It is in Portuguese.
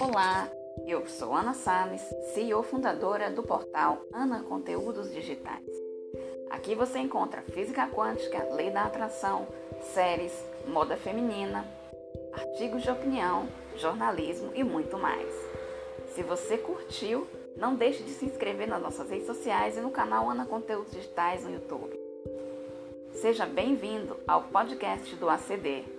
Olá, eu sou Ana Sales, CEO fundadora do portal Ana Conteúdos Digitais. Aqui você encontra física quântica, lei da atração, séries, moda feminina, artigos de opinião, jornalismo e muito mais. Se você curtiu, não deixe de se inscrever nas nossas redes sociais e no canal Ana Conteúdos Digitais no YouTube. Seja bem-vindo ao podcast do ACD